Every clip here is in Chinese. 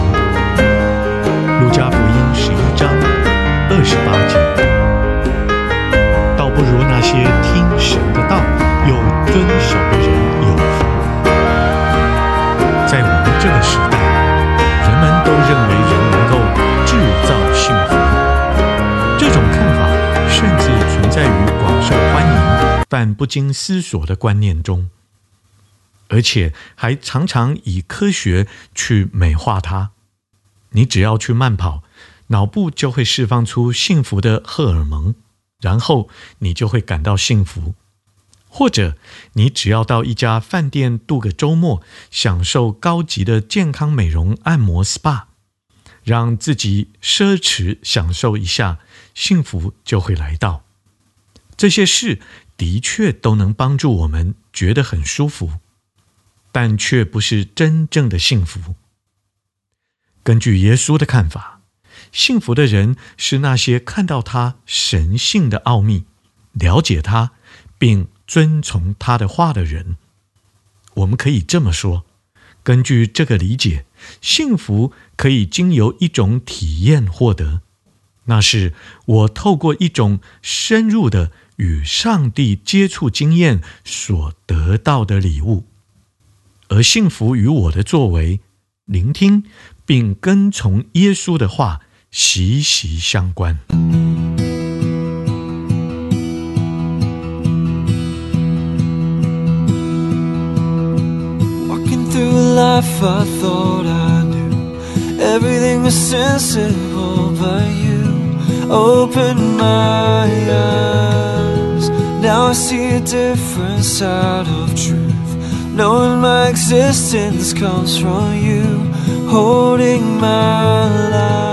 《不经思索的观念中，而且还常常以科学去美化它。你只要去慢跑，脑部就会释放出幸福的荷尔蒙。然后你就会感到幸福，或者你只要到一家饭店度个周末，享受高级的健康美容按摩 SPA，让自己奢侈享受一下，幸福就会来到。这些事的确都能帮助我们觉得很舒服，但却不是真正的幸福。根据耶稣的看法。幸福的人是那些看到他神性的奥秘，了解他，并遵从他的话的人。我们可以这么说：根据这个理解，幸福可以经由一种体验获得，那是我透过一种深入的与上帝接触经验所得到的礼物而幸福与我的作为聆听并跟从耶稣的话息息相关 walking through life i thought i knew everything was sensible by you open my eyes Now I see a different side of truth. Knowing my existence comes from you Holding my life.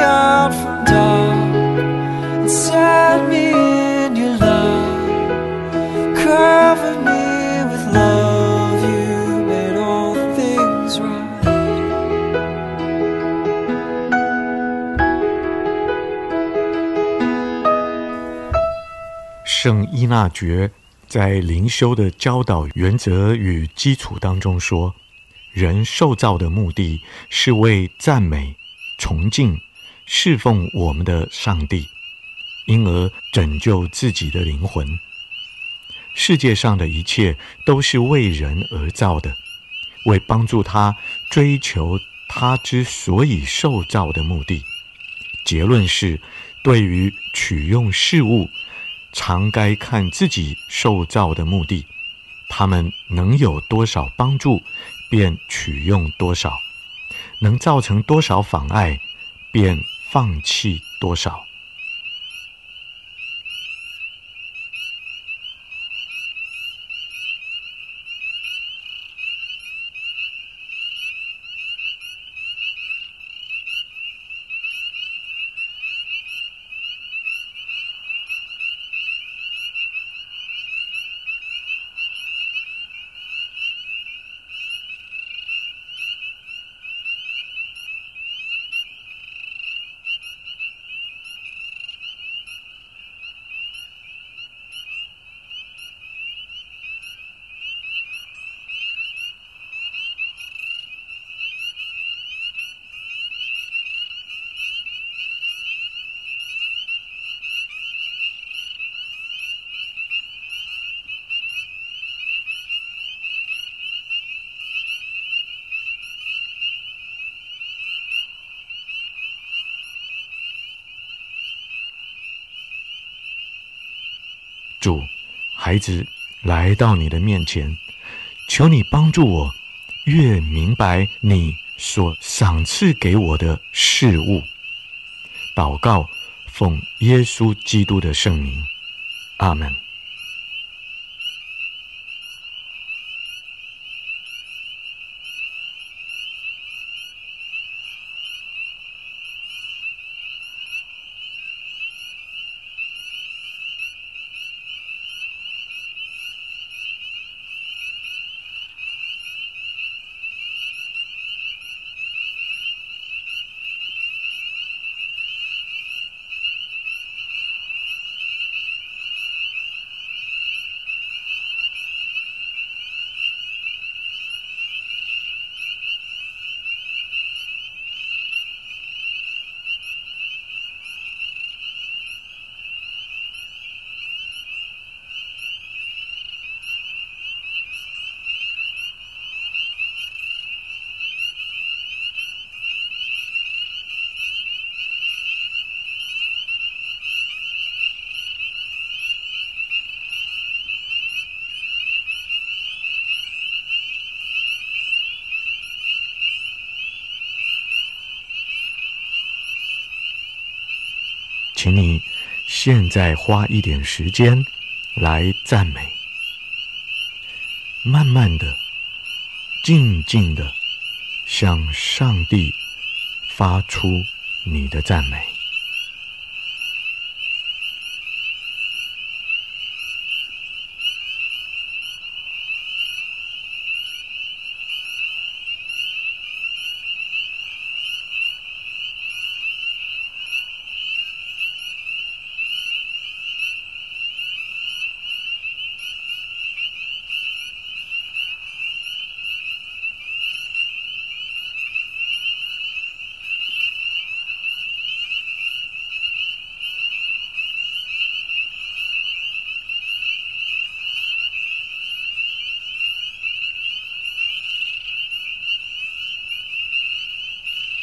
out from dawn sad me in your love cover me with love you all things rise 圣伊娜爵在灵修的教导原则与基础当中说人受造的目的是为赞美崇敬侍奉我们的上帝，因而拯救自己的灵魂。世界上的一切都是为人而造的，为帮助他追求他之所以受造的目的。结论是，对于取用事物，常该看自己受造的目的，他们能有多少帮助，便取用多少；能造成多少妨碍，便放弃多少。主，孩子来到你的面前，求你帮助我，越明白你所赏赐给我的事物。祷告，奉耶稣基督的圣名，阿门。请你现在花一点时间来赞美，慢慢的、静静的向上帝发出你的赞美。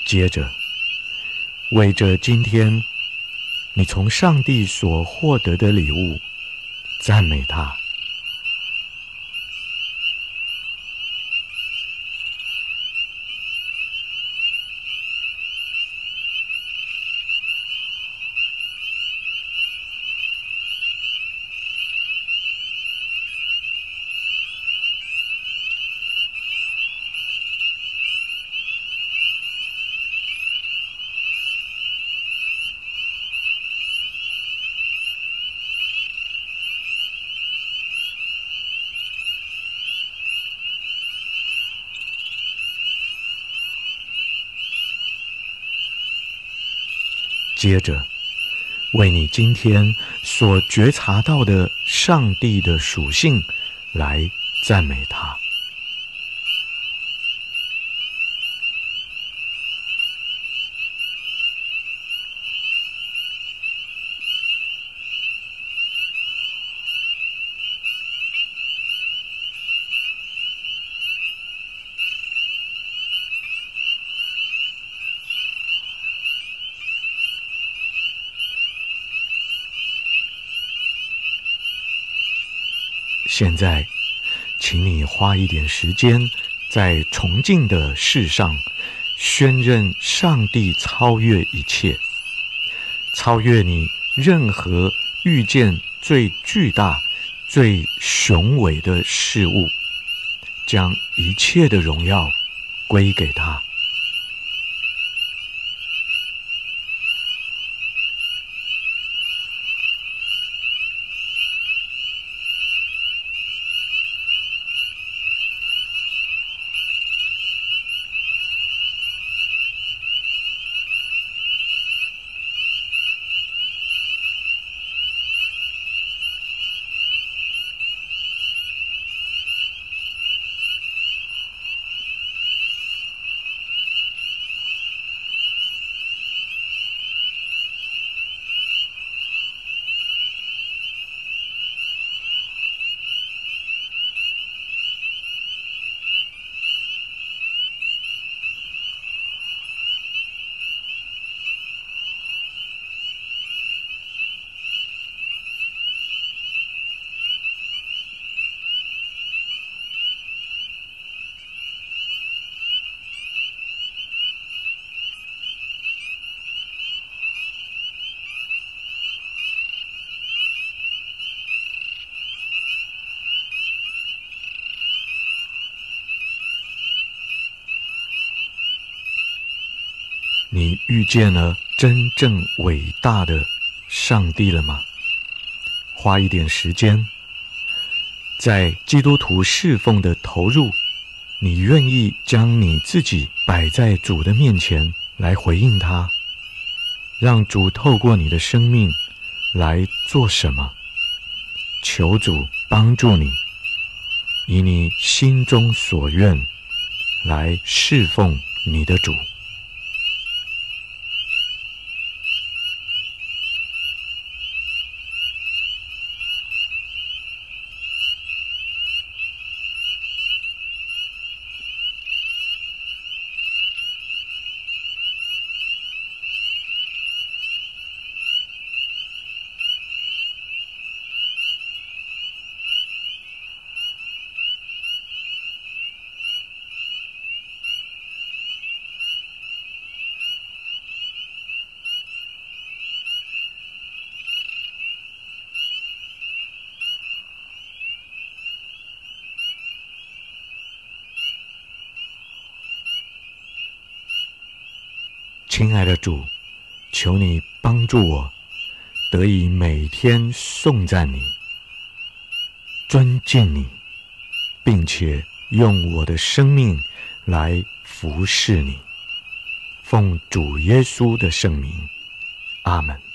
接着，为着今天你从上帝所获得的礼物，赞美他。接着，为你今天所觉察到的上帝的属性来赞美他。现在，请你花一点时间，在崇敬的事上，宣认上帝超越一切，超越你任何遇见最巨大、最雄伟的事物，将一切的荣耀归给他。你遇见了真正伟大的上帝了吗？花一点时间，在基督徒侍奉的投入，你愿意将你自己摆在主的面前来回应他，让主透过你的生命来做什么？求主帮助你，以你心中所愿来侍奉你的主。亲爱的主，求你帮助我，得以每天颂赞你、尊敬你，并且用我的生命来服侍你。奉主耶稣的圣名，阿门。